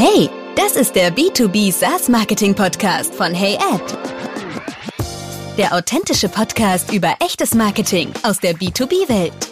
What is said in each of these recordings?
Hey, das ist der B2B SaaS Marketing Podcast von HeyAd. Der authentische Podcast über echtes Marketing aus der B2B-Welt.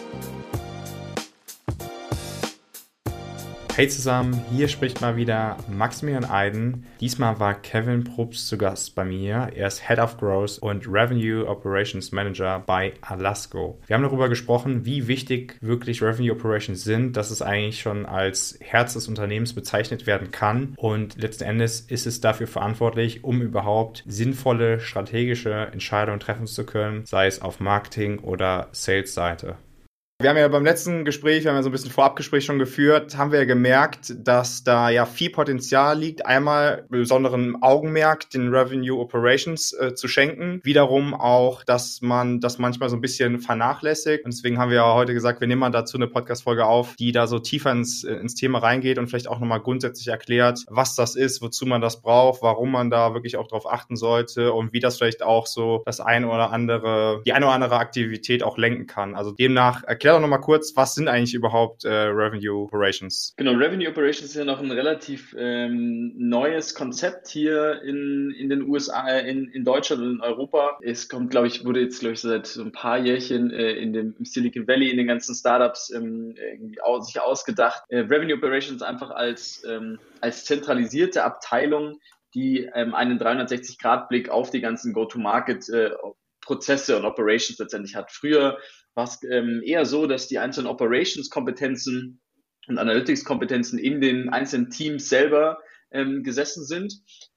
Hey zusammen, hier spricht mal wieder Maximilian Eiden. Diesmal war Kevin Probst zu Gast bei mir. Er ist Head of Growth und Revenue Operations Manager bei Alasco. Wir haben darüber gesprochen, wie wichtig wirklich Revenue Operations sind, dass es eigentlich schon als Herz des Unternehmens bezeichnet werden kann. Und letzten Endes ist es dafür verantwortlich, um überhaupt sinnvolle strategische Entscheidungen treffen zu können, sei es auf Marketing- oder Sales-Seite. Wir haben ja beim letzten Gespräch, wir haben ja so ein bisschen Vorabgespräch schon geführt, haben wir ja gemerkt, dass da ja viel Potenzial liegt, einmal besonderen Augenmerk den Revenue Operations äh, zu schenken, wiederum auch, dass man das manchmal so ein bisschen vernachlässigt und deswegen haben wir ja heute gesagt, wir nehmen mal dazu eine Podcast-Folge auf, die da so tiefer ins, äh, ins Thema reingeht und vielleicht auch nochmal grundsätzlich erklärt, was das ist, wozu man das braucht, warum man da wirklich auch drauf achten sollte und wie das vielleicht auch so das eine oder andere, die eine oder andere Aktivität auch lenken kann. Also demnach erklärt erklär doch nochmal kurz, was sind eigentlich überhaupt äh, Revenue Operations? Genau, Revenue Operations ist ja noch ein relativ ähm, neues Konzept hier in, in den USA, äh, in, in Deutschland und in Europa. Es kommt, glaube ich, wurde jetzt, glaube ich, seit so ein paar Jährchen äh, in dem im Silicon Valley, in den ganzen Startups ähm, irgendwie aus, sich ausgedacht. Äh, Revenue Operations einfach als, ähm, als zentralisierte Abteilung, die ähm, einen 360-Grad-Blick auf die ganzen Go-to-Market äh, Prozesse und Operations letztendlich hat. Früher war es ähm, eher so, dass die einzelnen Operations-Kompetenzen und Analytics-Kompetenzen in den einzelnen Teams selber ähm, gesessen sind,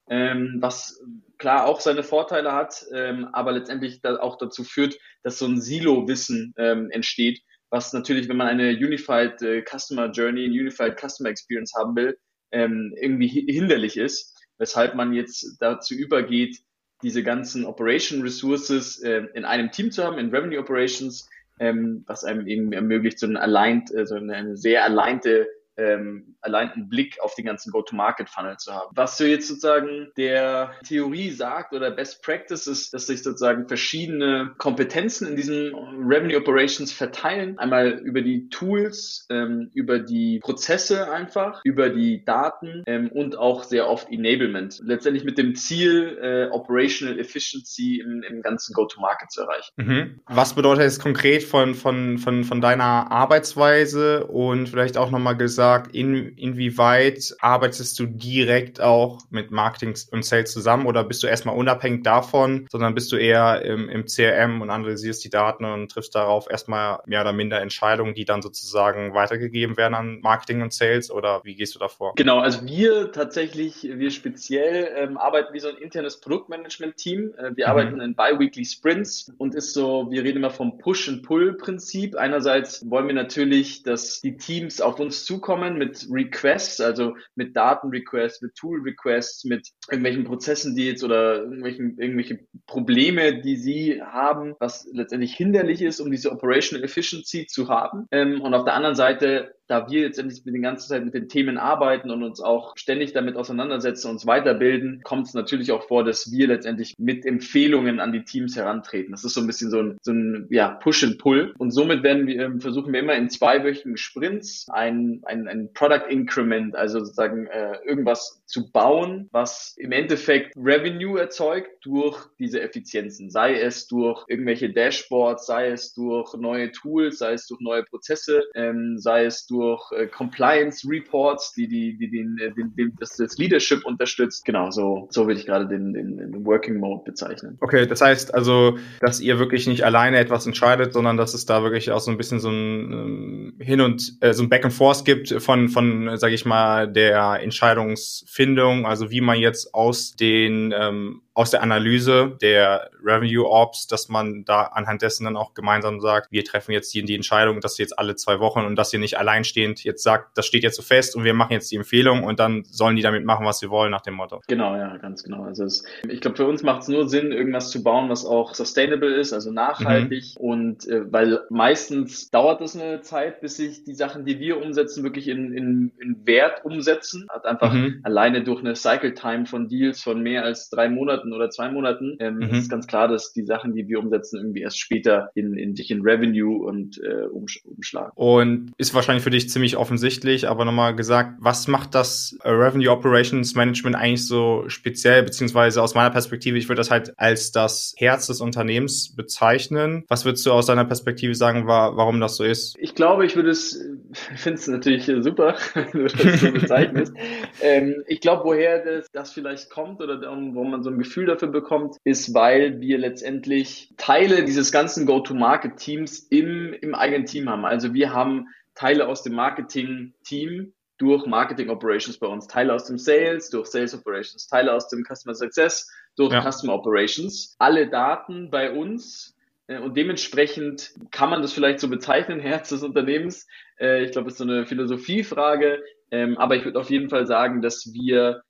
ähm, was klar auch seine Vorteile hat, ähm, aber letztendlich da auch dazu führt, dass so ein Silo-Wissen ähm, entsteht, was natürlich, wenn man eine Unified äh, Customer Journey, eine Unified Customer Experience haben will, ähm, irgendwie hinderlich ist, weshalb man jetzt dazu übergeht, diese ganzen Operation Resources äh, in einem Team zu haben, in Revenue Operations, ähm, was einem eben ermöglicht, so, ein aligned, äh, so eine, eine sehr alignte ähm, allein einen Blick auf den ganzen Go-to-Market-Funnel zu haben. Was du jetzt sozusagen der Theorie sagt oder Best Practice ist, dass sich sozusagen verschiedene Kompetenzen in diesen Revenue Operations verteilen. Einmal über die Tools, ähm, über die Prozesse einfach, über die Daten ähm, und auch sehr oft Enablement. Letztendlich mit dem Ziel, äh, Operational Efficiency im, im ganzen Go-to-Market zu erreichen. Mhm. Was bedeutet es konkret von, von, von, von deiner Arbeitsweise und vielleicht auch nochmal gesagt, gesagt, in, inwieweit arbeitest du direkt auch mit Marketing und Sales zusammen oder bist du erstmal unabhängig davon, sondern bist du eher im, im CRM und analysierst die Daten und triffst darauf erstmal mehr oder minder Entscheidungen, die dann sozusagen weitergegeben werden an Marketing und Sales oder wie gehst du davor? Genau, also wir tatsächlich, wir speziell ähm, arbeiten wie so ein internes Produktmanagement-Team. Äh, wir mhm. arbeiten in Bi-Weekly Sprints und ist so, wir reden immer vom Push-and-Pull-Prinzip. Einerseits wollen wir natürlich, dass die Teams auf uns zukommen, kommen mit Requests, also mit Datenrequests, mit Tool-Requests, mit irgendwelchen Prozessen, die jetzt oder irgendwelchen, irgendwelche Probleme, die sie haben, was letztendlich hinderlich ist, um diese Operational Efficiency zu haben. Ähm, und auf der anderen Seite da wir jetzt mit den ganzen Zeit mit den Themen arbeiten und uns auch ständig damit auseinandersetzen, uns weiterbilden, kommt es natürlich auch vor, dass wir letztendlich mit Empfehlungen an die Teams herantreten. Das ist so ein bisschen so ein, so ein ja, Push and Pull. Und somit werden wir, ähm, versuchen wir immer in zweiwöchigen Sprints ein, ein, ein Product Increment, also sozusagen äh, irgendwas zu bauen, was im Endeffekt Revenue erzeugt durch diese Effizienzen. Sei es durch irgendwelche Dashboards, sei es durch neue Tools, sei es durch neue Prozesse, ähm, sei es durch durch äh, Compliance Reports, die, die, die den, äh, den, den, das, das Leadership unterstützt. Genau, so, so würde ich gerade den, den, den Working Mode bezeichnen. Okay, das heißt also, dass ihr wirklich nicht alleine etwas entscheidet, sondern dass es da wirklich auch so ein bisschen so ein ähm, Hin und äh, so ein Back and Forth gibt von, von, sage ich mal, der Entscheidungsfindung, also wie man jetzt aus den ähm, aus der Analyse der Revenue Ops, dass man da anhand dessen dann auch gemeinsam sagt, wir treffen jetzt die, die Entscheidung, dass jetzt alle zwei Wochen und dass ihr nicht alleinstehend jetzt sagt, das steht jetzt so fest und wir machen jetzt die Empfehlung und dann sollen die damit machen, was sie wollen, nach dem Motto. Genau, ja, ganz genau. Also es, ich glaube, für uns macht es nur Sinn, irgendwas zu bauen, was auch sustainable ist, also nachhaltig mhm. und äh, weil meistens dauert es eine Zeit, bis sich die Sachen, die wir umsetzen, wirklich in, in, in Wert umsetzen. Hat einfach mhm. alleine durch eine Cycle Time von Deals von mehr als drei Monaten Monaten oder zwei Monaten, ähm, mhm. ist ganz klar, dass die Sachen, die wir umsetzen, irgendwie erst später in, in sich in Revenue und äh, umsch umschlagen. Und ist wahrscheinlich für dich ziemlich offensichtlich, aber nochmal gesagt, was macht das äh, Revenue Operations Management eigentlich so speziell, beziehungsweise aus meiner Perspektive, ich würde das halt als das Herz des Unternehmens bezeichnen. Was würdest du aus deiner Perspektive sagen, war, warum das so ist? Ich glaube, ich würde es, finde es natürlich super, wenn du das so bezeichnest. ähm, ich glaube, woher das, das vielleicht kommt oder wo man so ein Gefühl dafür bekommt, ist, weil wir letztendlich Teile dieses ganzen Go-to-Market-Teams im, im eigenen Team haben. Also wir haben Teile aus dem Marketing-Team durch Marketing Operations bei uns, Teile aus dem Sales, durch Sales Operations, Teile aus dem Customer Success, durch ja. Customer Operations. Alle Daten bei uns äh, und dementsprechend kann man das vielleicht so bezeichnen, Herz des Unternehmens. Äh, ich glaube, es ist so eine Philosophiefrage. Ähm, aber ich würde auf jeden Fall sagen, dass wir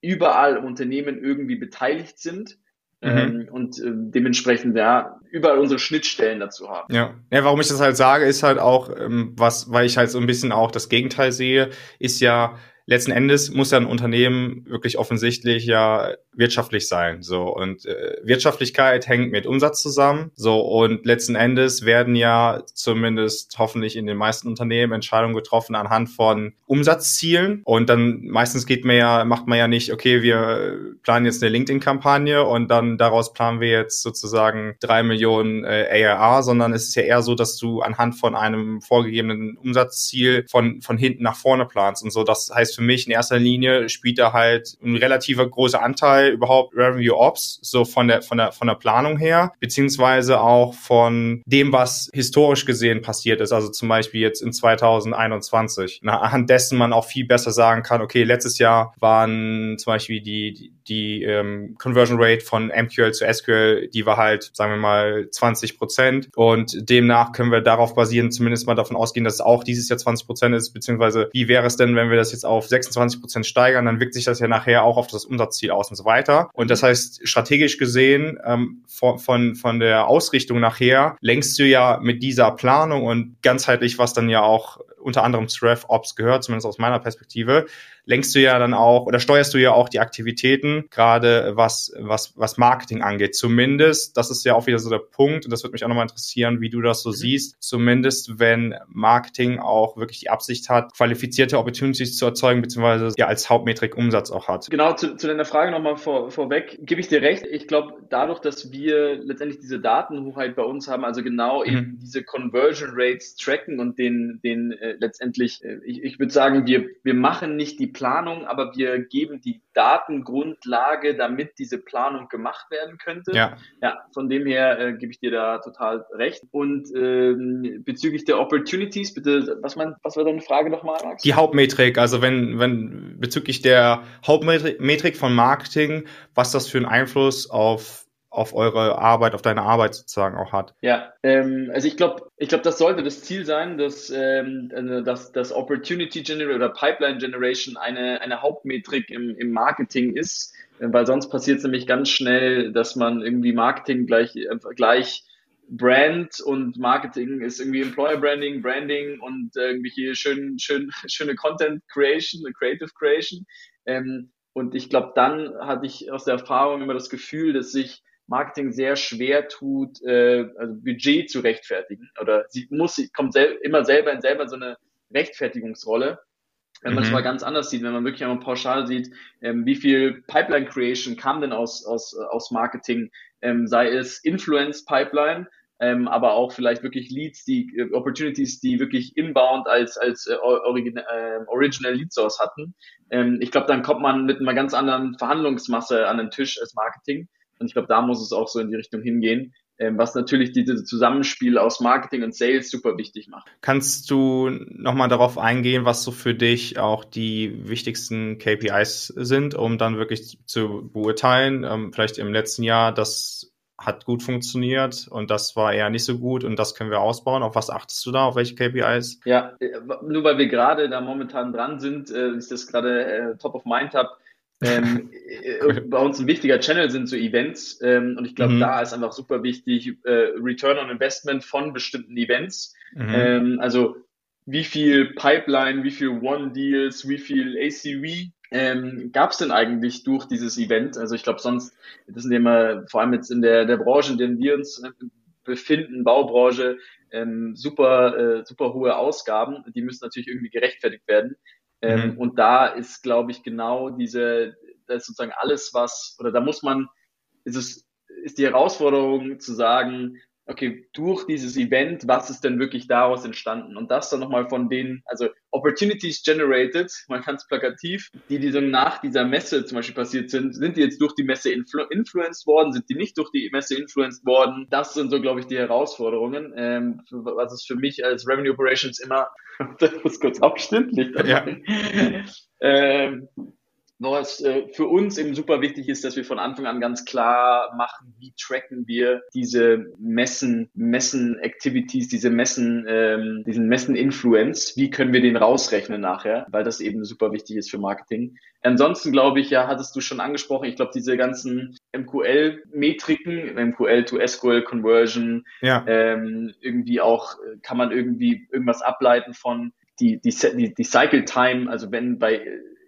überall Unternehmen irgendwie beteiligt sind. Mhm. Ähm, und äh, dementsprechend ja überall unsere Schnittstellen dazu haben. Ja. ja, warum ich das halt sage, ist halt auch ähm, was, weil ich halt so ein bisschen auch das Gegenteil sehe, ist ja letzten Endes muss ja ein Unternehmen wirklich offensichtlich ja wirtschaftlich sein. So und äh, Wirtschaftlichkeit hängt mit Umsatz zusammen. So und letzten Endes werden ja zumindest hoffentlich in den meisten Unternehmen Entscheidungen getroffen anhand von Umsatzzielen. Und dann meistens geht man ja, macht man ja nicht, okay, wir planen jetzt eine LinkedIn-Kampagne und dann daraus planen wir jetzt sozusagen drei Millionen äh, ARR, sondern es ist ja eher so, dass du anhand von einem vorgegebenen Umsatzziel von, von hinten nach vorne planst und so. Das heißt für mich in erster Linie spielt da halt ein relativer großer Anteil überhaupt Revenue Ops, so von der, von der, von der Planung her, beziehungsweise auch von dem, was historisch gesehen passiert ist. Also zum Beispiel jetzt in 2021. Anhand dessen man auch viel besser sagen kann, okay, letztes Jahr waren zum Beispiel die, die die ähm, Conversion Rate von MQL zu SQL, die war halt, sagen wir mal, 20 Prozent. Und demnach können wir darauf basieren, zumindest mal davon ausgehen, dass es auch dieses Jahr 20 Prozent ist, beziehungsweise wie wäre es denn, wenn wir das jetzt auf 26 Prozent steigern, dann wirkt sich das ja nachher auch auf das Umsatzziel aus und so weiter. Und das heißt, strategisch gesehen, ähm, von, von, von der Ausrichtung nachher, lenkst du ja mit dieser Planung und ganzheitlich, was dann ja auch unter anderem zu RevOps gehört, zumindest aus meiner Perspektive, lenkst du ja dann auch oder steuerst du ja auch die Aktivitäten, gerade was, was, was Marketing angeht. Zumindest, das ist ja auch wieder so der Punkt, und das würde mich auch nochmal interessieren, wie du das so mhm. siehst, zumindest wenn Marketing auch wirklich die Absicht hat, qualifizierte Opportunities zu erzeugen, beziehungsweise ja als Hauptmetrik Umsatz auch hat. Genau, zu, zu deiner Frage nochmal vor, vorweg, gebe ich dir recht. Ich glaube, dadurch, dass wir letztendlich diese Datenhoheit bei uns haben, also genau mhm. eben diese Conversion Rates tracken und den, den äh, letztendlich, äh, ich, ich würde sagen, wir, wir machen nicht die Planung, aber wir geben die Datengrundlage, damit diese Planung gemacht werden könnte. Ja, ja von dem her äh, gebe ich dir da total recht. Und ähm, bezüglich der Opportunities, bitte, was, mein, was war deine Frage nochmal, Max? Die Hauptmetrik, also wenn, wenn bezüglich der Hauptmetrik von Marketing, was das für einen Einfluss auf auf eure Arbeit, auf deine Arbeit sozusagen auch hat. Ja, ähm, also ich glaube, ich glaube, das sollte das Ziel sein, dass, ähm, äh, dass, dass Opportunity Generation oder Pipeline Generation eine, eine Hauptmetrik im, im Marketing ist, äh, weil sonst passiert es nämlich ganz schnell, dass man irgendwie Marketing gleich, äh, gleich Brand und Marketing ist irgendwie Employer Branding, Branding und irgendwie hier schön, schön, schöne Content Creation, Creative Creation. Ähm, und ich glaube, dann hatte ich aus der Erfahrung immer das Gefühl, dass sich Marketing sehr schwer tut, äh, also Budget zu rechtfertigen. Oder sie muss, sie kommt sel immer selber in selber so eine Rechtfertigungsrolle. Wenn man es mhm. mal ganz anders sieht, wenn man wirklich einmal pauschal sieht, ähm, wie viel Pipeline Creation kam denn aus, aus, aus Marketing, ähm, sei es Influence Pipeline, ähm, aber auch vielleicht wirklich Leads, die äh, Opportunities, die wirklich inbound als, als äh, Original, äh, Original Lead Source hatten. Ähm, ich glaube, dann kommt man mit einer ganz anderen Verhandlungsmasse an den Tisch als Marketing. Und ich glaube, da muss es auch so in die Richtung hingehen, ähm, was natürlich dieses Zusammenspiel aus Marketing und Sales super wichtig macht. Kannst du nochmal darauf eingehen, was so für dich auch die wichtigsten KPIs sind, um dann wirklich zu beurteilen, ähm, vielleicht im letzten Jahr, das hat gut funktioniert und das war eher nicht so gut und das können wir ausbauen. Auf was achtest du da? Auf welche KPIs? Ja, äh, nur weil wir gerade da momentan dran sind, äh, ich das gerade äh, top of mind habe, ähm, äh, bei uns ein wichtiger Channel sind so Events ähm, und ich glaube, mhm. da ist einfach super wichtig äh, Return on Investment von bestimmten Events. Mhm. Ähm, also wie viel Pipeline, wie viel One Deals, wie viel ACV ähm, gab es denn eigentlich durch dieses Event? Also ich glaube sonst, das sind immer, vor allem jetzt in der, der Branche, in der wir uns äh, befinden, Baubranche, ähm, super, äh, super hohe Ausgaben, die müssen natürlich irgendwie gerechtfertigt werden. Ähm, mhm. Und da ist, glaube ich, genau diese, das ist sozusagen alles, was, oder da muss man, ist es, ist die Herausforderung zu sagen, okay, durch dieses Event, was ist denn wirklich daraus entstanden? Und das dann nochmal von den, also Opportunities generated, man kann es plakativ, die, die so nach dieser Messe zum Beispiel passiert sind, sind die jetzt durch die Messe influ influenced worden, sind die nicht durch die Messe influenced worden? Das sind so, glaube ich, die Herausforderungen, ähm, was es für mich als Revenue Operations immer, das muss kurz abstimmen, nicht ja. ähm, was äh, für uns eben super wichtig ist, dass wir von Anfang an ganz klar machen, wie tracken wir diese Messen, Messen-Activities, diese Messen, ähm, diesen Messen-Influence, wie können wir den rausrechnen nachher, weil das eben super wichtig ist für Marketing. Ansonsten glaube ich, ja, hattest du schon angesprochen, ich glaube, diese ganzen MQL-Metriken, MQL to SQL Conversion, ja. ähm, irgendwie auch, äh, kann man irgendwie irgendwas ableiten von die, die, die, die Cycle Time, also wenn bei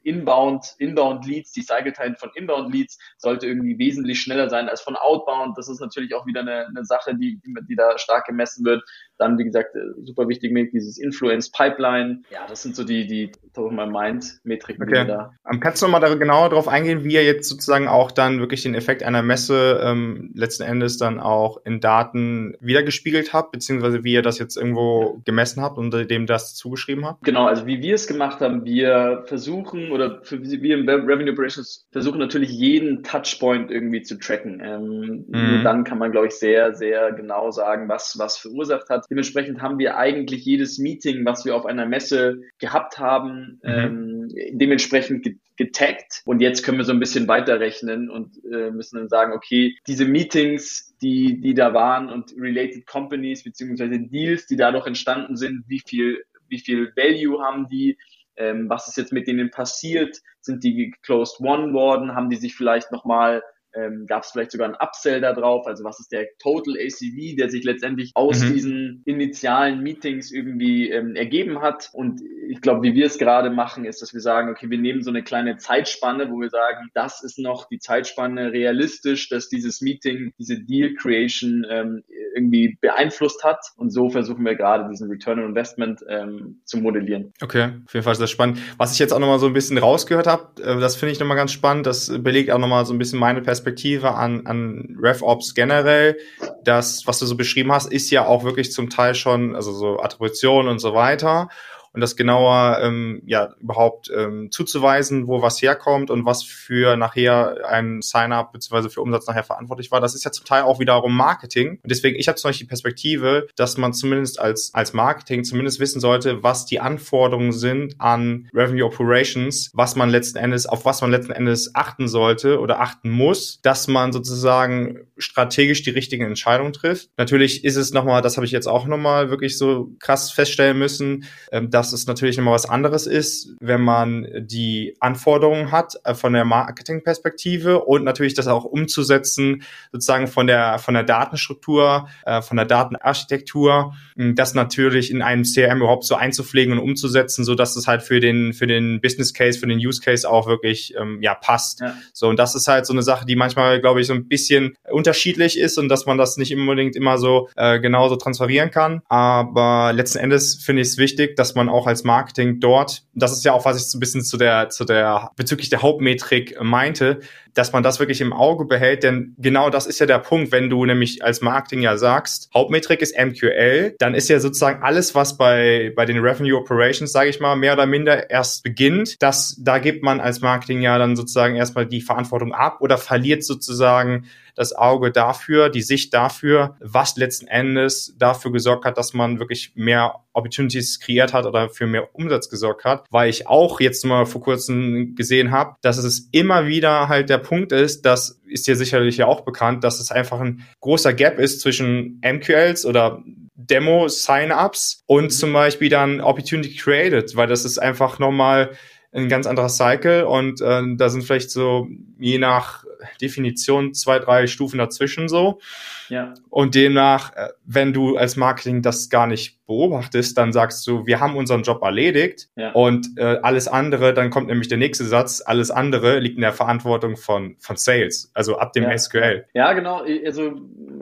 Inbound, Inbound Leads, die Cycle Time von Inbound Leads sollte irgendwie wesentlich schneller sein als von Outbound. Das ist natürlich auch wieder eine, eine Sache, die, die da stark gemessen wird. Dann, wie gesagt, äh, super wichtig mit dieses Influence Pipeline. Ja, das sind so die, die top of my mind Metriken, okay. die da. Um, kannst du nochmal da genauer darauf eingehen, wie ihr jetzt sozusagen auch dann wirklich den Effekt einer Messe ähm, letzten Endes dann auch in Daten wiedergespiegelt habt, beziehungsweise wie ihr das jetzt irgendwo gemessen habt und dem das zugeschrieben habt? Genau, also wie wir es gemacht haben, wir versuchen oder für, wir im Revenue Operations versuchen natürlich jeden Touchpoint irgendwie zu tracken. Ähm, mhm. Nur dann kann man, glaube ich, sehr, sehr genau sagen, was, was verursacht hat. Dementsprechend haben wir eigentlich jedes Meeting, was wir auf einer Messe gehabt haben, mhm. ähm, dementsprechend getaggt. Und jetzt können wir so ein bisschen weiterrechnen und äh, müssen dann sagen, okay, diese Meetings, die, die da waren und related companies beziehungsweise Deals, die dadurch entstanden sind, wie viel, wie viel Value haben die, ähm, was ist jetzt mit denen passiert, sind die closed one worden, haben die sich vielleicht nochmal ähm, gab es vielleicht sogar einen Upsell da drauf, also was ist der Total ACV, der sich letztendlich aus mhm. diesen initialen Meetings irgendwie ähm, ergeben hat. Und ich glaube, wie wir es gerade machen, ist, dass wir sagen, okay, wir nehmen so eine kleine Zeitspanne, wo wir sagen, das ist noch die Zeitspanne realistisch, dass dieses Meeting, diese Deal Creation ähm, irgendwie beeinflusst hat. Und so versuchen wir gerade diesen Return on Investment ähm, zu modellieren. Okay, auf jeden Fall ist das spannend. Was ich jetzt auch nochmal so ein bisschen rausgehört habe, äh, das finde ich nochmal ganz spannend, das belegt auch nochmal so ein bisschen meine Perspektive Perspektive an, an RevOps generell, das, was du so beschrieben hast, ist ja auch wirklich zum Teil schon, also so Attribution und so weiter und das genauer ähm, ja überhaupt ähm, zuzuweisen, wo was herkommt und was für nachher ein Sign-up bzw. für Umsatz nachher verantwortlich war. Das ist ja zum Teil auch wiederum Marketing. Und deswegen, ich habe zum Beispiel die Perspektive, dass man zumindest als, als Marketing zumindest wissen sollte, was die Anforderungen sind an Revenue Operations, was man letzten Endes, auf was man letzten Endes achten sollte oder achten muss, dass man sozusagen strategisch die richtigen Entscheidungen trifft. Natürlich ist es nochmal, das habe ich jetzt auch nochmal wirklich so krass feststellen müssen, ähm, dass dass es natürlich immer was anderes ist, wenn man die Anforderungen hat äh, von der Marketingperspektive und natürlich das auch umzusetzen, sozusagen von der, von der Datenstruktur, äh, von der Datenarchitektur, das natürlich in einem CRM überhaupt so einzupflegen und umzusetzen, so dass es halt für den, für den Business Case, für den Use Case auch wirklich, ähm, ja, passt. Ja. So, und das ist halt so eine Sache, die manchmal, glaube ich, so ein bisschen unterschiedlich ist und dass man das nicht unbedingt immer so äh, genauso transferieren kann. Aber letzten Endes finde ich es wichtig, dass man auch als Marketing dort, das ist ja auch, was ich so ein bisschen zu der, zu der, bezüglich der Hauptmetrik meinte, dass man das wirklich im Auge behält, denn genau das ist ja der Punkt, wenn du nämlich als Marketing ja sagst, Hauptmetrik ist MQL, dann ist ja sozusagen alles, was bei, bei den Revenue Operations, sage ich mal, mehr oder minder erst beginnt, das, da gibt man als Marketing ja dann sozusagen erstmal die Verantwortung ab oder verliert sozusagen das Auge dafür, die Sicht dafür, was letzten Endes dafür gesorgt hat, dass man wirklich mehr Opportunities kreiert hat oder für mehr Umsatz gesorgt hat, weil ich auch jetzt mal vor kurzem gesehen habe, dass es immer wieder halt der Punkt ist, das ist dir sicherlich ja auch bekannt, dass es einfach ein großer Gap ist zwischen MQLs oder Demo-Sign-Ups und mhm. zum Beispiel dann Opportunity Created, weil das ist einfach nochmal ein ganz anderer Cycle und äh, da sind vielleicht so je nach Definition zwei, drei Stufen dazwischen so. Ja. Und demnach, äh, wenn du als Marketing das gar nicht beobachtest, dann sagst du, wir haben unseren Job erledigt Ja. und äh, alles andere, dann kommt nämlich der nächste Satz, alles andere liegt in der Verantwortung von, von Sales, also ab dem Ja. SQL. Ja, genau. Also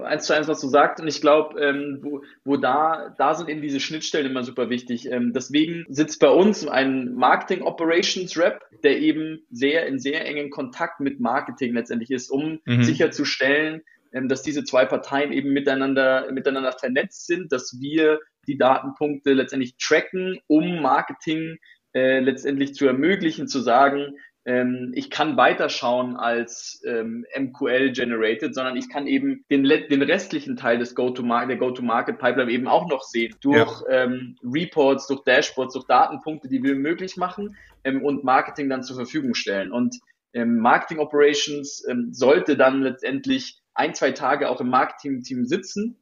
eins zu eins, was du sagst. Und ich glaube, ähm, wo, wo da, da sind eben diese Schnittstellen immer super wichtig. Ähm, deswegen sitzt bei uns ein Marketing Operations Rep, der eben sehr in sehr engen Kontakt mit Marketing letztendlich ist, um Mhm. sicherzustellen, ähm, dass diese zwei Parteien eben miteinander, miteinander vernetzt sind, dass wir die Datenpunkte letztendlich tracken, um Marketing äh, letztendlich zu ermöglichen, zu sagen, ähm, ich kann weiterschauen als ähm, MQL generated, sondern ich kann eben den, den restlichen Teil des Go-to-Market, der Go-to-Market-Pipeline eben auch noch sehen. Durch ähm, Reports, durch Dashboards, durch Datenpunkte, die wir möglich machen ähm, und Marketing dann zur Verfügung stellen. Und ähm, Marketing Operations ähm, sollte dann letztendlich ein, zwei Tage auch im Marketing-Team sitzen,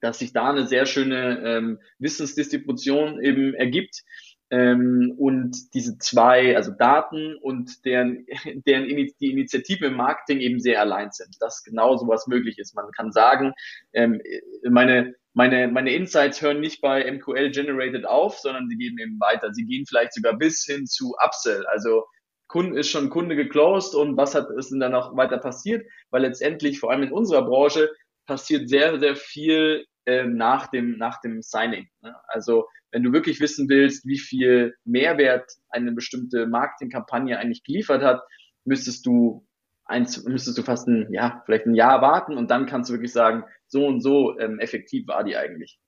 dass sich da eine sehr schöne ähm, Wissensdistribution eben ergibt. Ähm, und diese zwei, also Daten und deren, deren die Initiative im Marketing eben sehr allein sind, dass genau sowas möglich ist. Man kann sagen, ähm, meine, meine, meine Insights hören nicht bei MQL Generated auf, sondern sie gehen eben weiter. Sie gehen vielleicht sogar bis hin zu Upsell. Also Kunde ist schon Kunde geclosed und was hat ist denn dann noch weiter passiert? Weil letztendlich, vor allem in unserer Branche, passiert sehr, sehr viel äh, nach dem, nach dem Signing. Ne? Also wenn du wirklich wissen willst, wie viel Mehrwert eine bestimmte Marketingkampagne eigentlich geliefert hat, müsstest du eins, müsstest du fast ein, ja, vielleicht ein Jahr warten und dann kannst du wirklich sagen, so und so ähm, effektiv war die eigentlich.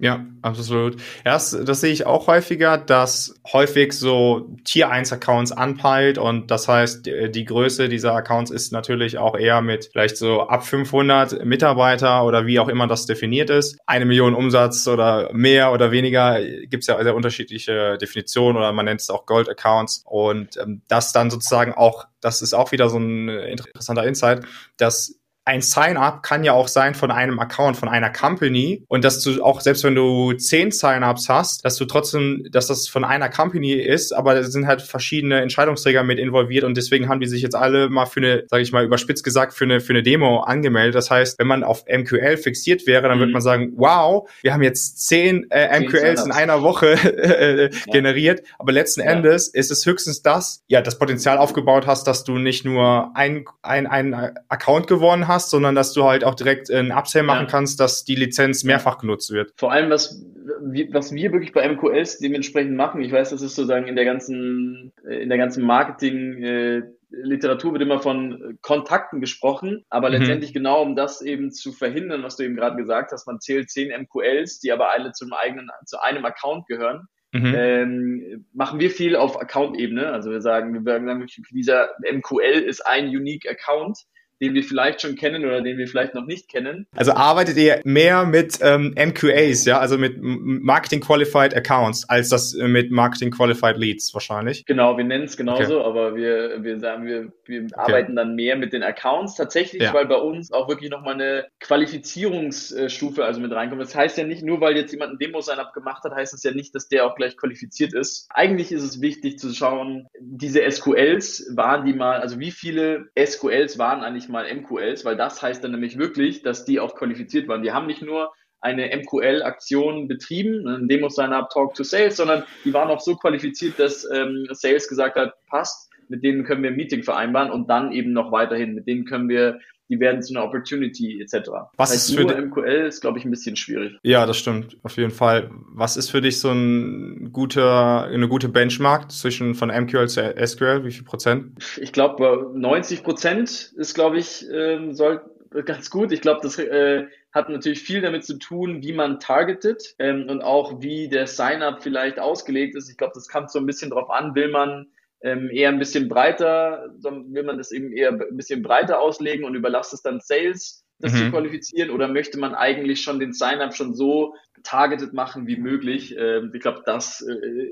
Ja, absolut. Ja, das, das sehe ich auch häufiger, dass häufig so Tier 1 Accounts anpeilt und das heißt, die, Größe dieser Accounts ist natürlich auch eher mit vielleicht so ab 500 Mitarbeiter oder wie auch immer das definiert ist. Eine Million Umsatz oder mehr oder weniger gibt es ja sehr unterschiedliche Definitionen oder man nennt es auch Gold Accounts und ähm, das dann sozusagen auch, das ist auch wieder so ein interessanter Insight, dass ein Sign-up kann ja auch sein von einem Account, von einer Company und dass du auch, selbst wenn du zehn Sign-ups hast, dass du trotzdem, dass das von einer Company ist, aber es sind halt verschiedene Entscheidungsträger mit involviert und deswegen haben die sich jetzt alle mal für eine, sage ich mal überspitzt gesagt, für eine, für eine Demo angemeldet. Das heißt, wenn man auf MQL fixiert wäre, dann mhm. würde man sagen, wow, wir haben jetzt zehn äh, MQLs in einer Woche äh, ja. generiert, aber letzten ja. Endes ist es höchstens das, ja, das Potenzial aufgebaut hast, dass du nicht nur ein, ein, ein Account gewonnen hast, hast, sondern dass du halt auch direkt einen Upsell machen ja. kannst, dass die Lizenz mehrfach genutzt wird. Vor allem, was, was wir wirklich bei MQLs dementsprechend machen, ich weiß, das ist sozusagen in der ganzen, in der ganzen Marketing, äh, Literatur wird immer von Kontakten gesprochen, aber mhm. letztendlich genau um das eben zu verhindern, was du eben gerade gesagt hast, man zählt zehn MQLs, die aber alle zum eigenen, zu einem Account gehören. Mhm. Ähm, machen wir viel auf Account-Ebene. Also wir sagen, wir sagen, dieser MQL ist ein unique Account den wir vielleicht schon kennen oder den wir vielleicht noch nicht kennen. Also arbeitet ihr mehr mit ähm, MQAs, ja, also mit Marketing Qualified Accounts, als das äh, mit Marketing Qualified Leads wahrscheinlich? Genau, wir nennen es genauso, okay. aber wir, wir sagen, wir, wir okay. arbeiten dann mehr mit den Accounts tatsächlich, ja. weil bei uns auch wirklich nochmal eine Qualifizierungsstufe also mit reinkommt. Das heißt ja nicht, nur weil jetzt jemand ein Demo-Sign-up gemacht hat, heißt es ja nicht, dass der auch gleich qualifiziert ist. Eigentlich ist es wichtig zu schauen, diese SQLs waren die mal, also wie viele SQLs waren eigentlich mal MQLs, weil das heißt dann nämlich wirklich, dass die auch qualifiziert waren. Die haben nicht nur eine MQL-Aktion betrieben, ein Demo-Sign-up Talk to Sales, sondern die waren auch so qualifiziert, dass ähm, Sales gesagt hat, passt, mit denen können wir ein Meeting vereinbaren und dann eben noch weiterhin, mit denen können wir die werden zu einer Opportunity etc. Was das heißt, ist für nur MQL ist, glaube ich, ein bisschen schwierig. Ja, das stimmt, auf jeden Fall. Was ist für dich so ein guter, eine gute Benchmark zwischen von MQL zu SQL? Wie viel Prozent? Ich glaube, 90 Prozent ist, glaube ich, ähm, soll ganz gut. Ich glaube, das äh, hat natürlich viel damit zu tun, wie man targetet ähm, und auch wie der Sign-up vielleicht ausgelegt ist. Ich glaube, das kommt so ein bisschen drauf an, will man ähm, eher ein bisschen breiter, dann will man das eben eher ein bisschen breiter auslegen und überlasst es dann Sales, das mhm. zu qualifizieren, oder möchte man eigentlich schon den Sign-up schon so targeted machen wie möglich? Ähm, ich glaube, das äh,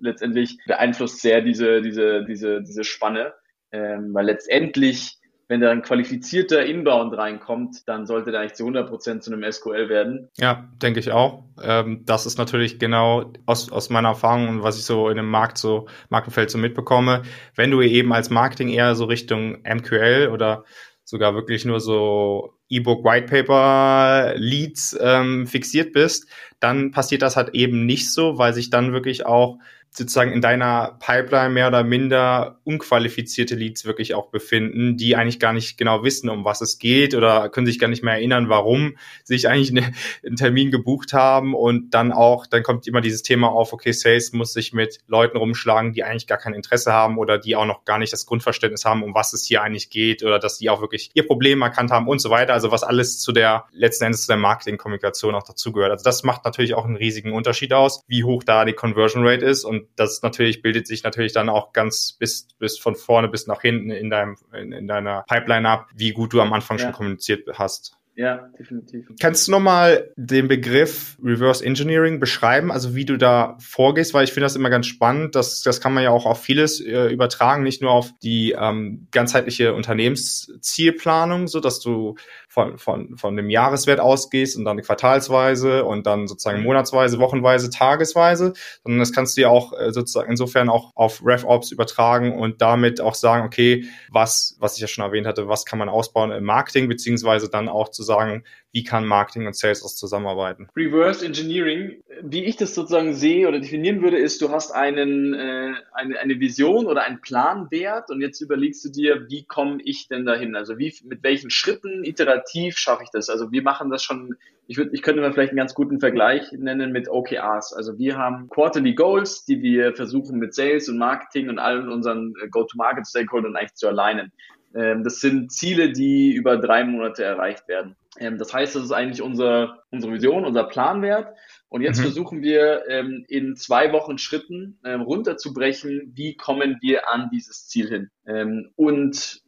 letztendlich beeinflusst sehr diese, diese, diese, diese Spanne, ähm, weil letztendlich wenn da ein qualifizierter Inbound reinkommt, dann sollte der eigentlich zu 100 Prozent zu einem SQL werden. Ja, denke ich auch. Ähm, das ist natürlich genau aus, aus meiner Erfahrung und was ich so in dem Markt so, Markenfeld so mitbekomme. Wenn du eben als Marketing eher so Richtung MQL oder sogar wirklich nur so E-Book White Paper Leads ähm, fixiert bist, dann passiert das halt eben nicht so, weil sich dann wirklich auch sozusagen in deiner Pipeline mehr oder minder unqualifizierte Leads wirklich auch befinden, die eigentlich gar nicht genau wissen, um was es geht oder können sich gar nicht mehr erinnern, warum sich eigentlich eine, einen Termin gebucht haben und dann auch, dann kommt immer dieses Thema auf, okay, Sales muss sich mit Leuten rumschlagen, die eigentlich gar kein Interesse haben oder die auch noch gar nicht das Grundverständnis haben, um was es hier eigentlich geht oder dass die auch wirklich ihr Problem erkannt haben und so weiter. Also was alles zu der, letzten Endes zu der Marketingkommunikation auch dazugehört. Also das macht natürlich auch einen riesigen Unterschied aus, wie hoch da die Conversion Rate ist und das natürlich bildet sich natürlich dann auch ganz bis, bis von vorne bis nach hinten in deinem, in, in deiner Pipeline ab, wie gut du am Anfang ja. schon kommuniziert hast. Ja, definitiv. Kannst du nochmal den Begriff Reverse Engineering beschreiben, also wie du da vorgehst, weil ich finde das immer ganz spannend. Das, das kann man ja auch auf vieles äh, übertragen, nicht nur auf die ähm, ganzheitliche Unternehmenszielplanung, so dass du von, von, von dem Jahreswert ausgehst und dann quartalsweise und dann sozusagen mhm. monatsweise, wochenweise, tagesweise, sondern das kannst du ja auch äh, sozusagen insofern auch auf RevOps übertragen und damit auch sagen, okay, was, was ich ja schon erwähnt hatte, was kann man ausbauen im Marketing, beziehungsweise dann auch zu sagen, wie kann Marketing und Sales aus zusammenarbeiten? Reverse Engineering, wie ich das sozusagen sehe oder definieren würde, ist, du hast einen, äh, eine, eine Vision oder einen Planwert und jetzt überlegst du dir, wie komme ich denn dahin? Also wie, mit welchen Schritten iterativ schaffe ich das? Also wir machen das schon, ich, würde, ich könnte mal vielleicht einen ganz guten Vergleich nennen mit OKRs. Also wir haben Quarterly Goals, die wir versuchen mit Sales und Marketing und allen unseren äh, Go-to-Market-Stakeholdern eigentlich zu alignen. Ähm, das sind Ziele, die über drei Monate erreicht werden. Ähm, das heißt, das ist eigentlich unser, unsere Vision, unser Planwert. Und jetzt mhm. versuchen wir ähm, in zwei Wochen Schritten runterzubrechen, wie kommen wir an dieses Ziel hin. Und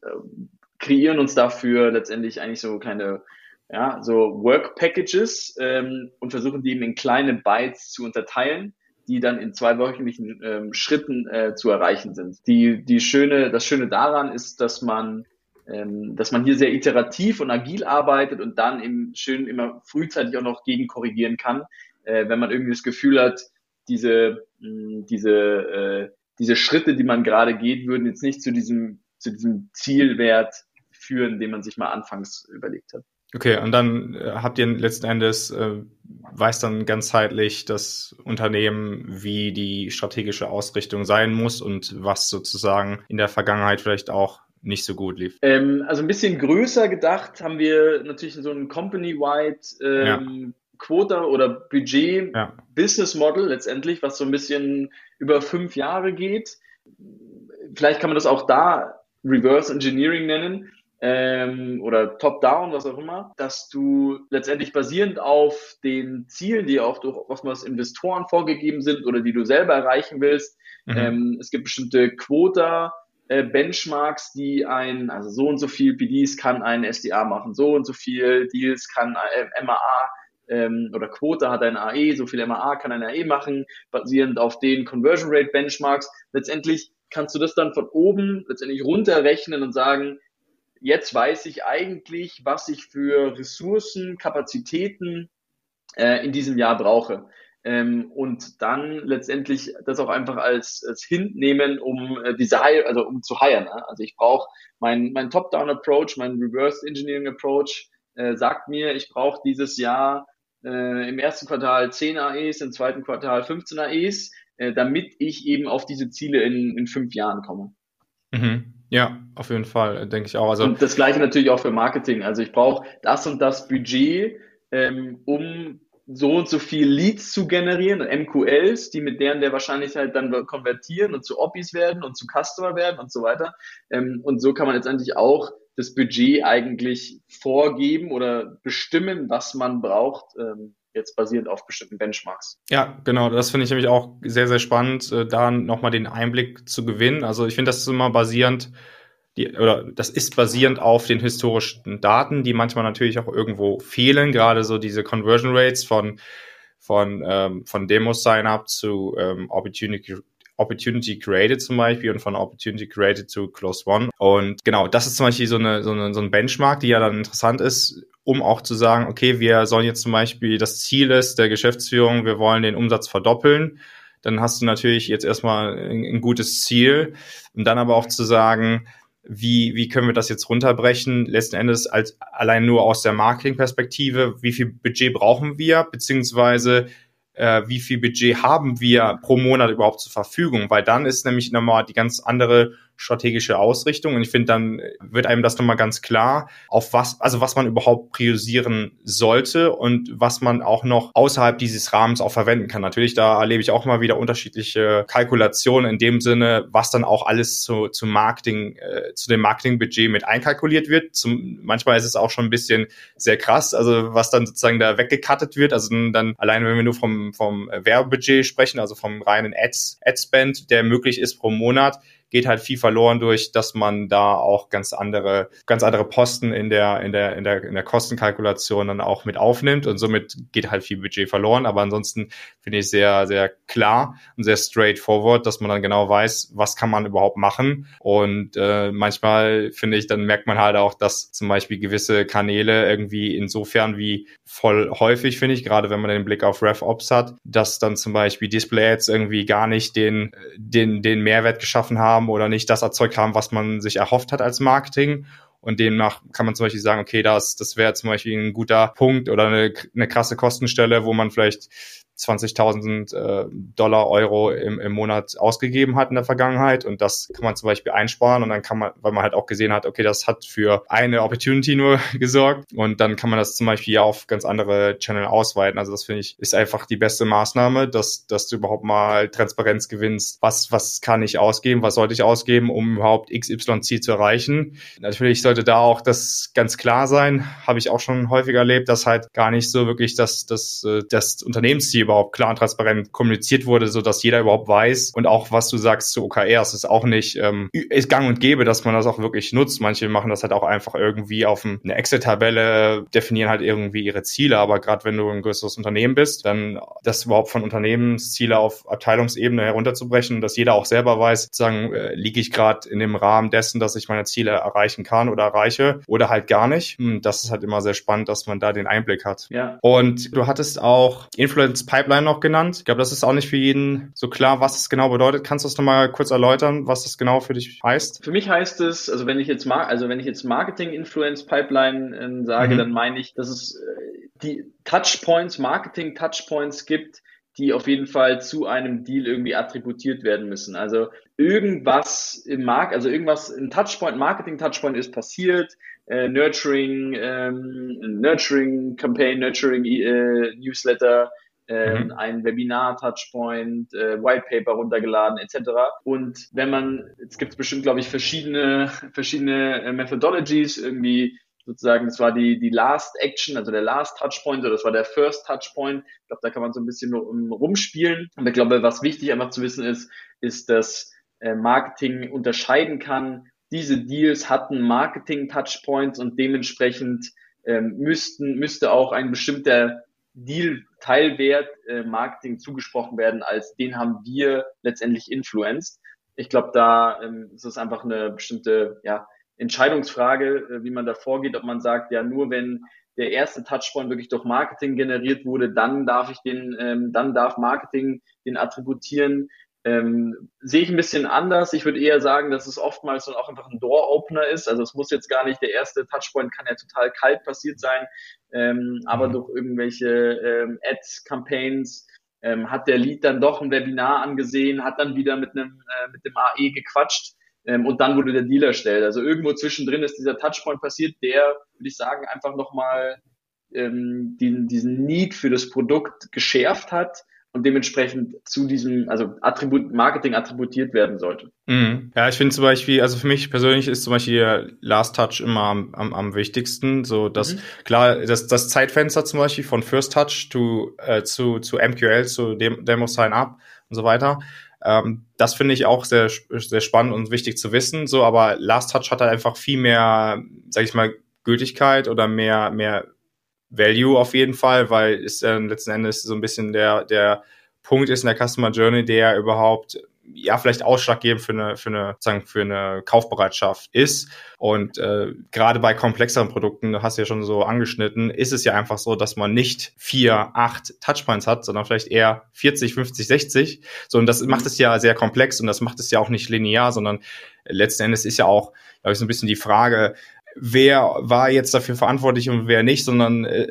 kreieren uns dafür letztendlich eigentlich so keine ja, so Work Packages und versuchen die eben in kleine Bytes zu unterteilen, die dann in zwei wöchentlichen ähm, Schritten äh, zu erreichen sind. Die, die schöne, das Schöne daran ist, dass man ähm, dass man hier sehr iterativ und agil arbeitet und dann eben schön immer frühzeitig auch noch gegen korrigieren kann, äh, wenn man irgendwie das Gefühl hat, diese, mh, diese, äh, diese Schritte, die man gerade geht, würden jetzt nicht zu diesem, zu diesem Zielwert führen, den man sich mal anfangs überlegt hat. Okay, und dann äh, habt ihr letzten Endes, äh, weiß dann ganzheitlich das Unternehmen, wie die strategische Ausrichtung sein muss und was sozusagen in der Vergangenheit vielleicht auch nicht so gut lief? Ähm, also ein bisschen größer gedacht haben wir natürlich so ein Company-wide ähm, ja. Quota oder Budget ja. Business Model letztendlich, was so ein bisschen über fünf Jahre geht. Vielleicht kann man das auch da Reverse Engineering nennen ähm, oder Top-Down, was auch immer, dass du letztendlich basierend auf den Zielen, die auch durch oftmals Investoren vorgegeben sind oder die du selber erreichen willst, mhm. ähm, es gibt bestimmte Quota, äh, Benchmarks, die ein, also so und so viel PDs kann ein SDA machen, so und so viel Deals kann äh, MAA ähm, oder Quote hat ein AE, so viel MAA kann ein AE machen, basierend auf den Conversion Rate Benchmarks. Letztendlich kannst du das dann von oben letztendlich runterrechnen und sagen, jetzt weiß ich eigentlich, was ich für Ressourcen, Kapazitäten äh, in diesem Jahr brauche ähm, und dann letztendlich das auch einfach als, als Hint nehmen, um äh, Desire, also um zu hiren. Ne? Also ich brauche mein, mein Top-Down-Approach, mein Reverse Engineering-Approach äh, sagt mir, ich brauche dieses Jahr äh, im ersten Quartal 10 AEs, im zweiten Quartal 15 AEs, äh, damit ich eben auf diese Ziele in, in fünf Jahren komme. Mhm. Ja, auf jeden Fall, denke ich auch. Also und das gleiche natürlich auch für Marketing. Also ich brauche das und das Budget, ähm, um so und so viel Leads zu generieren, MQLs, die mit deren der Wahrscheinlichkeit dann konvertieren und zu Oppis werden und zu Customer werden und so weiter. Ähm, und so kann man letztendlich auch das Budget eigentlich vorgeben oder bestimmen, was man braucht, ähm, jetzt basierend auf bestimmten Benchmarks. Ja, genau. Das finde ich nämlich auch sehr, sehr spannend, äh, da nochmal den Einblick zu gewinnen. Also ich finde, das ist immer basierend die, oder das ist basierend auf den historischen Daten, die manchmal natürlich auch irgendwo fehlen, gerade so diese Conversion Rates von von ähm, von Demo Sign-up zu ähm, Opportunity Opportunity Created zum Beispiel und von Opportunity Created zu Close One. Und genau, das ist zum Beispiel so, eine, so, eine, so ein Benchmark, die ja dann interessant ist, um auch zu sagen, okay, wir sollen jetzt zum Beispiel, das Ziel ist der Geschäftsführung, wir wollen den Umsatz verdoppeln. Dann hast du natürlich jetzt erstmal ein, ein gutes Ziel. Und dann aber auch zu sagen, wie, wie können wir das jetzt runterbrechen? Letzten Endes als allein nur aus der Marketingperspektive, wie viel Budget brauchen wir, beziehungsweise äh, wie viel Budget haben wir pro Monat überhaupt zur Verfügung? Weil dann ist nämlich nochmal die ganz andere strategische Ausrichtung. Und ich finde, dann wird einem das nochmal ganz klar, auf was, also was man überhaupt priorisieren sollte und was man auch noch außerhalb dieses Rahmens auch verwenden kann. Natürlich, da erlebe ich auch mal wieder unterschiedliche Kalkulationen in dem Sinne, was dann auch alles zu, zu Marketing, äh, zu dem Marketingbudget mit einkalkuliert wird. Zum, manchmal ist es auch schon ein bisschen sehr krass, also was dann sozusagen da weggekattet wird. Also dann alleine, wenn wir nur vom, vom Werbebudget sprechen, also vom reinen Ads, Adspend, der möglich ist pro Monat, geht halt viel verloren durch, dass man da auch ganz andere, ganz andere Posten in der, in der, in der, in der Kostenkalkulation dann auch mit aufnimmt und somit geht halt viel Budget verloren. Aber ansonsten finde ich sehr, sehr klar und sehr straightforward, dass man dann genau weiß, was kann man überhaupt machen. Und äh, manchmal finde ich, dann merkt man halt auch, dass zum Beispiel gewisse Kanäle irgendwie insofern wie voll häufig, finde ich, gerade wenn man den Blick auf RevOps hat, dass dann zum Beispiel Display-Ads irgendwie gar nicht den, den, den Mehrwert geschaffen haben, haben oder nicht das erzeugt haben, was man sich erhofft hat als Marketing. Und demnach kann man zum Beispiel sagen, okay, das, das wäre zum Beispiel ein guter Punkt oder eine, eine krasse Kostenstelle, wo man vielleicht 20.000 äh, Dollar, Euro im, im Monat ausgegeben hat in der Vergangenheit und das kann man zum Beispiel einsparen und dann kann man, weil man halt auch gesehen hat, okay, das hat für eine Opportunity nur gesorgt und dann kann man das zum Beispiel auf ganz andere Channel ausweiten. Also das finde ich ist einfach die beste Maßnahme, dass, dass du überhaupt mal Transparenz gewinnst. Was, was kann ich ausgeben? Was sollte ich ausgeben, um überhaupt XY-Ziel zu erreichen? Natürlich sollte da auch das ganz klar sein. Habe ich auch schon häufiger erlebt, dass halt gar nicht so wirklich das, das, äh, das Unternehmensziel überhaupt klar und transparent kommuniziert wurde, so dass jeder überhaupt weiß und auch was du sagst zu OKRs ist auch nicht ähm, ist gang und gäbe, dass man das auch wirklich nutzt. Manche machen das halt auch einfach irgendwie auf eine Excel-Tabelle, definieren halt irgendwie ihre Ziele, aber gerade wenn du ein größeres Unternehmen bist, dann das überhaupt von Unternehmensziele auf Abteilungsebene herunterzubrechen, dass jeder auch selber weiß, sagen, äh, liege ich gerade in dem Rahmen dessen, dass ich meine Ziele erreichen kann oder erreiche oder halt gar nicht. Hm, das ist halt immer sehr spannend, dass man da den Einblick hat. Ja. Und du hattest auch Influence Pipeline noch genannt. Ich glaube, das ist auch nicht für jeden so klar, was es genau bedeutet. Kannst du das nochmal kurz erläutern, was das genau für dich heißt? Für mich heißt es, also wenn ich jetzt mar also wenn ich jetzt Marketing Influence Pipeline äh, sage, mhm. dann meine ich, dass es äh, die Touchpoints, Marketing Touchpoints gibt, die auf jeden Fall zu einem Deal irgendwie attributiert werden müssen. Also irgendwas im Markt, also irgendwas im Touchpoint, Marketing Touchpoint ist passiert, äh, Nurturing, ähm, Nurturing Campaign, Nurturing äh, Newsletter, ähm, mhm. ein Webinar-Touchpoint, äh, White Paper runtergeladen etc. Und wenn man, jetzt gibt es bestimmt, glaube ich, verschiedene, verschiedene äh, Methodologies, irgendwie sozusagen, das war die, die Last Action, also der Last Touchpoint oder das war der First Touchpoint. Ich glaube, da kann man so ein bisschen rumspielen. Und ich glaube, was wichtig einfach zu wissen ist, ist, dass äh, Marketing unterscheiden kann. Diese Deals hatten Marketing Touchpoints und dementsprechend ähm, müssten, müsste auch ein bestimmter Deal-Teilwert äh, Marketing zugesprochen werden, als den haben wir letztendlich influenced. Ich glaube, da ähm, ist es einfach eine bestimmte ja, Entscheidungsfrage, äh, wie man da vorgeht, ob man sagt, ja, nur wenn der erste Touchpoint wirklich durch Marketing generiert wurde, dann darf ich den, ähm, dann darf Marketing den attributieren. Ähm, sehe ich ein bisschen anders. Ich würde eher sagen, dass es oftmals dann auch einfach ein Door-Opener ist. Also es muss jetzt gar nicht der erste Touchpoint, kann ja total kalt passiert sein, ähm, aber mhm. durch irgendwelche ähm, Ads-Campaigns ähm, hat der Lead dann doch ein Webinar angesehen, hat dann wieder mit einem äh, mit dem AE gequatscht ähm, und dann wurde der Deal erstellt. Also irgendwo zwischendrin ist dieser Touchpoint passiert, der, würde ich sagen, einfach nochmal ähm, den, diesen Need für das Produkt geschärft hat und dementsprechend zu diesem, also Attribut, Marketing attributiert werden sollte. Mhm. Ja, ich finde zum Beispiel, also für mich persönlich ist zum Beispiel der Last Touch immer am, am, am wichtigsten. So, dass mhm. klar, das, das Zeitfenster zum Beispiel von First Touch to, äh, zu, zu MQL, zu Dem Demo Sign Up und so weiter. Ähm, das finde ich auch sehr, sehr spannend und wichtig zu wissen. So, aber Last Touch hat halt einfach viel mehr, sag ich mal, Gültigkeit oder mehr, mehr Value auf jeden Fall, weil es äh, letzten Endes so ein bisschen der, der Punkt ist in der Customer Journey, der überhaupt ja vielleicht ausschlaggebend für eine für eine sagen für eine Kaufbereitschaft ist. Und äh, gerade bei komplexeren Produkten hast du ja schon so angeschnitten ist es ja einfach so dass man nicht vier acht Touchpoints hat sondern vielleicht eher 40 50 60 so und das macht es ja sehr komplex und das macht es ja auch nicht linear sondern letzten Endes ist ja auch glaube ich so ein bisschen die Frage wer war jetzt dafür verantwortlich und wer nicht, sondern äh,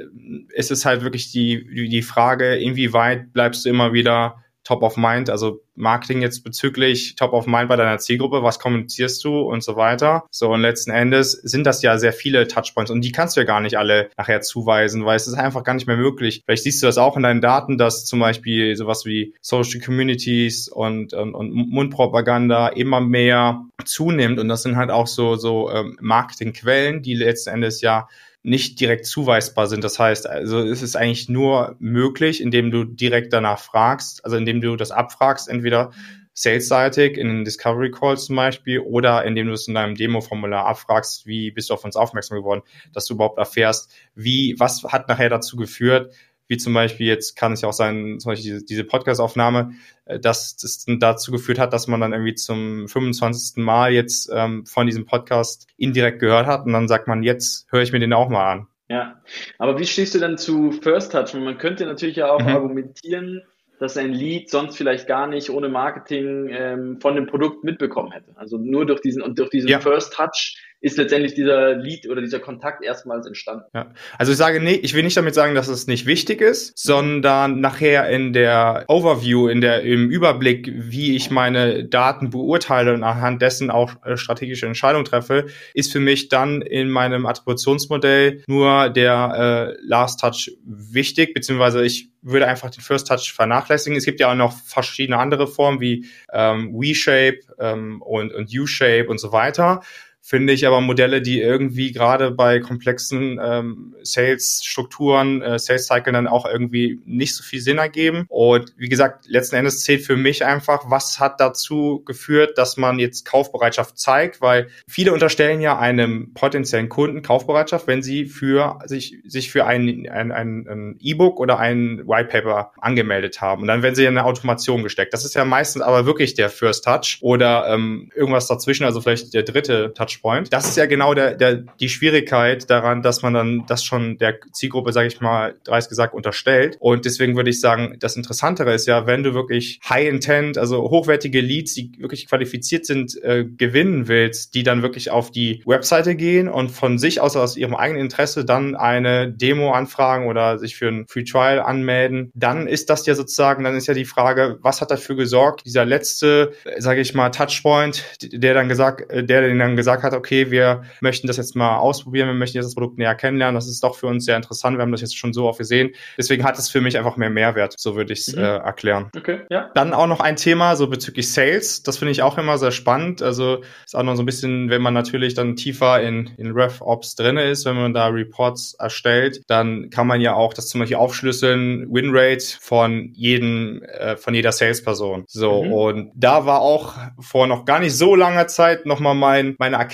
es ist halt wirklich die, die Frage, inwieweit bleibst du immer wieder top of mind, also Marketing jetzt bezüglich top of mind bei deiner Zielgruppe, was kommunizierst du und so weiter. So und letzten Endes sind das ja sehr viele Touchpoints und die kannst du ja gar nicht alle nachher zuweisen, weil es ist einfach gar nicht mehr möglich. Vielleicht siehst du das auch in deinen Daten, dass zum Beispiel sowas wie Social Communities und, und, und Mundpropaganda immer mehr zunimmt und das sind halt auch so, so ähm, Marketingquellen, die letzten Endes ja nicht direkt zuweisbar sind. Das heißt, also es ist eigentlich nur möglich, indem du direkt danach fragst, also indem du das abfragst, entweder salesseitig in den Discovery Calls zum Beispiel oder indem du es in deinem Demo-Formular abfragst, wie bist du auf uns aufmerksam geworden, dass du überhaupt erfährst, wie, was hat nachher dazu geführt, wie zum Beispiel jetzt kann es ja auch sein, zum Beispiel diese, diese Podcast-Aufnahme, äh, dass das dazu geführt hat, dass man dann irgendwie zum 25. Mal jetzt ähm, von diesem Podcast indirekt gehört hat und dann sagt man, jetzt höre ich mir den auch mal an. Ja, aber wie stehst du dann zu First Touch? Man könnte natürlich ja auch mhm. argumentieren, dass ein Lead sonst vielleicht gar nicht ohne Marketing ähm, von dem Produkt mitbekommen hätte. Also nur durch diesen und durch diesen ja. First Touch ist letztendlich dieser Lead oder dieser Kontakt erstmals entstanden. Ja. Also ich sage, nee, ich will nicht damit sagen, dass es nicht wichtig ist, sondern nachher in der Overview, in der, im Überblick, wie ich meine Daten beurteile und anhand dessen auch äh, strategische Entscheidungen treffe, ist für mich dann in meinem Attributionsmodell nur der äh, Last Touch wichtig, beziehungsweise ich würde einfach den First Touch vernachlässigen. Es gibt ja auch noch verschiedene andere Formen wie ähm, V-Shape ähm, und, und U-Shape und so weiter finde ich aber Modelle, die irgendwie gerade bei komplexen ähm, Sales-Strukturen, äh, Sales-Cyclen dann auch irgendwie nicht so viel Sinn ergeben. Und wie gesagt, letzten Endes zählt für mich einfach, was hat dazu geführt, dass man jetzt Kaufbereitschaft zeigt, weil viele unterstellen ja einem potenziellen Kunden Kaufbereitschaft, wenn sie für sich, sich für ein, ein, ein E-Book oder ein White Paper angemeldet haben. Und dann werden sie in eine Automation gesteckt. Das ist ja meistens aber wirklich der First Touch oder ähm, irgendwas dazwischen, also vielleicht der dritte Touch Touchpoint. Das ist ja genau der, der, die Schwierigkeit daran, dass man dann das schon der Zielgruppe, sage ich mal, dreist gesagt, unterstellt. Und deswegen würde ich sagen, das Interessantere ist ja, wenn du wirklich High Intent, also hochwertige Leads, die wirklich qualifiziert sind, äh, gewinnen willst, die dann wirklich auf die Webseite gehen und von sich aus aus ihrem eigenen Interesse dann eine Demo anfragen oder sich für ein Free Trial anmelden, dann ist das ja sozusagen, dann ist ja die Frage, was hat dafür gesorgt, dieser letzte, sage ich mal, Touchpoint, der dann gesagt, äh, der den dann gesagt hat, okay, wir möchten das jetzt mal ausprobieren, wir möchten jetzt das Produkt näher kennenlernen, das ist doch für uns sehr interessant, wir haben das jetzt schon so oft gesehen. Deswegen hat es für mich einfach mehr Mehrwert, so würde ich es mhm. äh, erklären. Okay, ja. Dann auch noch ein Thema, so bezüglich Sales, das finde ich auch immer sehr spannend. Also ist auch noch so ein bisschen, wenn man natürlich dann tiefer in, in RevOps drin ist, wenn man da Reports erstellt, dann kann man ja auch das zum Beispiel aufschlüsseln, Winrate von jedem, äh, von jeder Salesperson. So, mhm. und da war auch vor noch gar nicht so langer Zeit nochmal mein, meine Erkenntnis,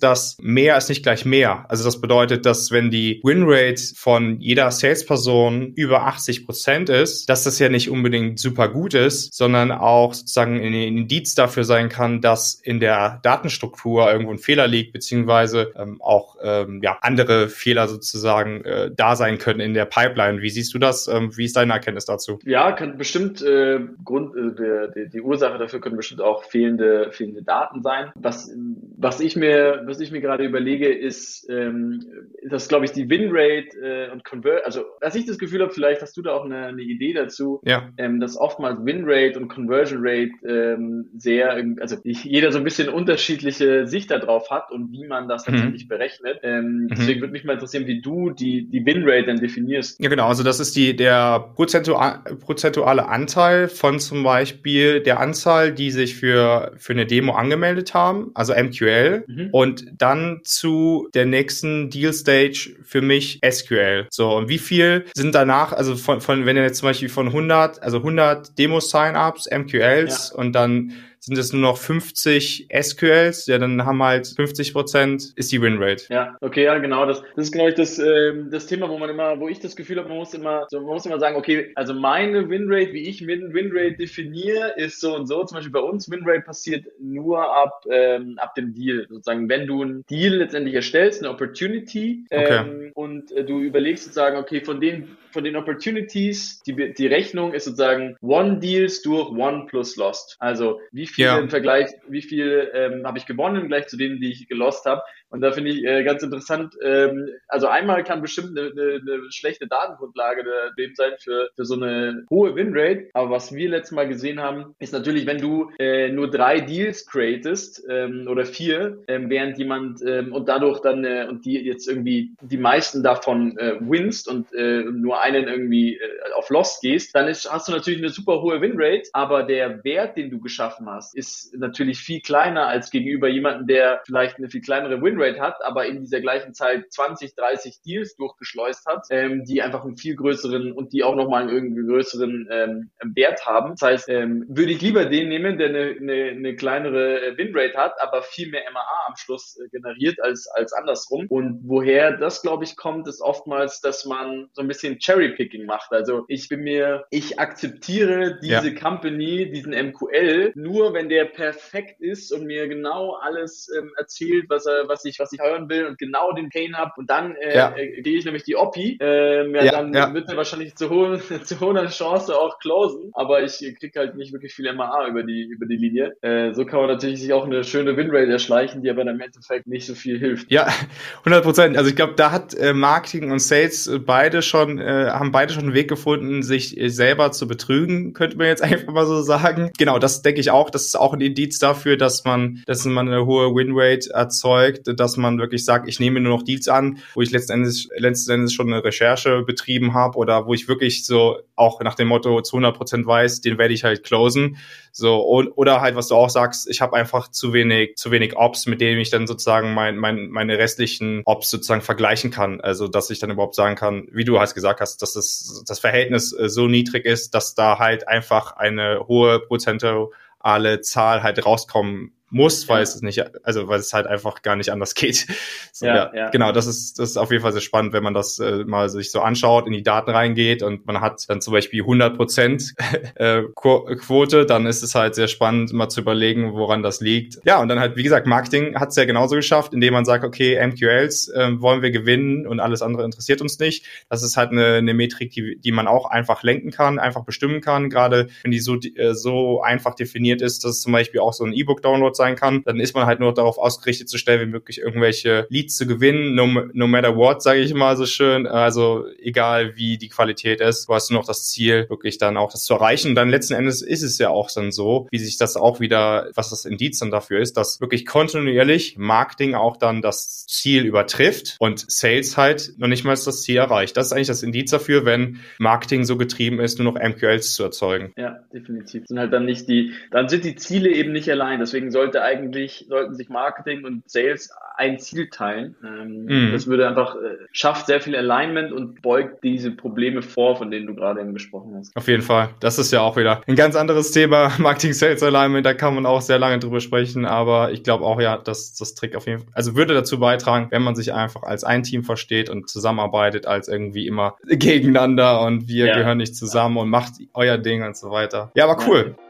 dass mehr ist nicht gleich mehr. Also das bedeutet, dass wenn die Winrate von jeder Salesperson über 80 Prozent ist, dass das ja nicht unbedingt super gut ist, sondern auch sozusagen ein Indiz dafür sein kann, dass in der Datenstruktur irgendwo ein Fehler liegt, beziehungsweise ähm, auch ähm, ja, andere Fehler sozusagen äh, da sein können in der Pipeline. Wie siehst du das? Ähm, wie ist deine Erkenntnis dazu? Ja, kann bestimmt äh, Grund, äh, die, die Ursache dafür können bestimmt auch fehlende, fehlende Daten sein. Was, was ich mir, was ich mir gerade überlege, ist, ähm, dass, glaube ich, die Winrate äh, und Convert, also dass ich das Gefühl habe, vielleicht hast du da auch eine, eine Idee dazu, ja. ähm, dass oftmals Winrate und Conversion Rate ähm, sehr, also jeder so ein bisschen unterschiedliche Sicht darauf hat und wie man das tatsächlich mhm. berechnet. Ähm, mhm. Deswegen würde mich mal interessieren, wie du die, die Winrate dann definierst. Ja, genau. Also das ist die, der prozentual, prozentuale Anteil von zum Beispiel der Anzahl, die sich für, für eine Demo angemeldet haben, also MQL, Mhm. Und dann zu der nächsten Deal Stage für mich SQL. So, und wie viel sind danach, also von, von wenn ihr jetzt zum Beispiel von 100, also 100 Demo-Sign-Ups, MQLs ja. und dann sind es nur noch 50 SQLs, ja, dann haben halt 50 Prozent ist die Winrate. Ja, okay, ja, genau. Das, das ist, glaube ich, das, äh, das Thema, wo man immer, wo ich das Gefühl habe, man muss immer, so, man muss immer sagen, okay, also meine Winrate, wie ich Winrate definiere, ist so und so. Zum Beispiel bei uns Winrate passiert nur ab, ähm, ab dem Deal. Sozusagen, wenn du einen Deal letztendlich erstellst, eine Opportunity, ähm, okay. und äh, du überlegst sozusagen, okay, von den von den Opportunities, die, die Rechnung ist sozusagen One Deals durch One plus Lost. Also wie viel ja. im Vergleich, wie viel ähm, habe ich gewonnen im Vergleich zu denen, die ich gelost habe. Und da finde ich äh, ganz interessant, ähm, also einmal kann bestimmt eine, eine, eine schlechte Datengrundlage dem sein für, für so eine hohe Winrate. Aber was wir letztes Mal gesehen haben, ist natürlich, wenn du äh, nur drei Deals createst ähm, oder vier, ähm, während jemand ähm, und dadurch dann äh, und die jetzt irgendwie die meisten davon äh, winst und äh, nur einen irgendwie äh, auf Lost gehst, dann ist, hast du natürlich eine super hohe Winrate, aber der Wert, den du geschaffen hast, ist natürlich viel kleiner als gegenüber jemandem, der vielleicht eine viel kleinere Winrate Winrate hat, aber in dieser gleichen Zeit 20, 30 Deals durchgeschleust hat, ähm, die einfach einen viel größeren und die auch nochmal einen irgendwie größeren ähm, Wert haben. Das heißt, ähm, würde ich lieber den nehmen, der eine, eine, eine kleinere äh, Winrate hat, aber viel mehr MAA am Schluss äh, generiert als, als andersrum. Und woher das, glaube ich, kommt, ist oftmals, dass man so ein bisschen Cherry-Picking macht. Also ich bin mir, ich akzeptiere diese ja. Company, diesen MQL, nur wenn der perfekt ist und mir genau alles ähm, erzählt, was er, was ich was ich hören will und genau den Pain habe und dann äh, ja. äh, gehe ich nämlich die Oppi, ähm, ja, ja, dann ja. wird er wahrscheinlich zu hohen, zu hoher Chance auch closen, aber ich krieg halt nicht wirklich viel MAA über die, über die Linie. Äh, so kann man natürlich sich auch eine schöne Winrate erschleichen, die aber im Endeffekt nicht so viel hilft. Ja, 100 Prozent. Also ich glaube, da hat äh, Marketing und Sales beide schon, äh, haben beide schon einen Weg gefunden, sich äh, selber zu betrügen, könnte man jetzt einfach mal so sagen. Genau, das denke ich auch. Das ist auch ein Indiz dafür, dass man, dass man eine hohe Winrate erzeugt, dass man wirklich sagt, ich nehme nur noch Deals an, wo ich letzten Endes schon eine Recherche betrieben habe oder wo ich wirklich so auch nach dem Motto zu 100 Prozent weiß, den werde ich halt closen. So und, oder halt, was du auch sagst, ich habe einfach zu wenig, zu wenig Ops, mit denen ich dann sozusagen mein, mein, meine restlichen Ops sozusagen vergleichen kann. Also dass ich dann überhaupt sagen kann, wie du halt gesagt hast, dass das, das Verhältnis äh, so niedrig ist, dass da halt einfach eine hohe prozentuale Zahl halt rauskommen muss, weil es nicht, also weil es halt einfach gar nicht anders geht. So, ja, ja, ja, Genau, das ist, das ist auf jeden Fall sehr spannend, wenn man das äh, mal sich so anschaut, in die Daten reingeht und man hat dann zum Beispiel 100 Prozent äh, Quote, dann ist es halt sehr spannend, mal zu überlegen, woran das liegt. Ja, und dann halt, wie gesagt, Marketing hat es ja genauso geschafft, indem man sagt, okay, MQLs äh, wollen wir gewinnen und alles andere interessiert uns nicht. Das ist halt eine, eine Metrik, die, die man auch einfach lenken kann, einfach bestimmen kann, gerade wenn die so, äh, so einfach definiert ist, dass zum Beispiel auch so ein E-Book-Download sein kann, dann ist man halt nur darauf ausgerichtet, so schnell wie möglich irgendwelche Leads zu gewinnen, no, no matter what, sage ich mal so schön. Also egal wie die Qualität ist, du hast nur noch das Ziel, wirklich dann auch das zu erreichen. Und dann letzten Endes ist es ja auch dann so, wie sich das auch wieder, was das Indiz dann dafür ist, dass wirklich kontinuierlich Marketing auch dann das Ziel übertrifft und Sales halt noch nicht mal das Ziel erreicht. Das ist eigentlich das Indiz dafür, wenn Marketing so getrieben ist, nur noch MQLs zu erzeugen. Ja, definitiv. Sind halt dann nicht die, dann sind die Ziele eben nicht allein. Deswegen sollte sollte eigentlich, sollten sich Marketing und Sales ein Ziel teilen. Ähm, mhm. Das würde einfach, äh, schafft sehr viel Alignment und beugt diese Probleme vor, von denen du gerade eben gesprochen hast. Auf jeden Fall. Das ist ja auch wieder ein ganz anderes Thema. Marketing Sales Alignment, da kann man auch sehr lange drüber sprechen, aber ich glaube auch ja, dass das Trick auf jeden Fall, also würde dazu beitragen, wenn man sich einfach als ein Team versteht und zusammenarbeitet, als irgendwie immer gegeneinander und wir ja. gehören nicht zusammen und macht euer Ding und so weiter. Ja, aber cool. Ja.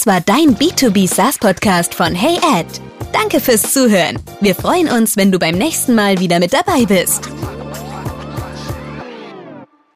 Das war dein B2B SaaS Podcast von Hey Ed. Danke fürs Zuhören. Wir freuen uns, wenn du beim nächsten Mal wieder mit dabei bist.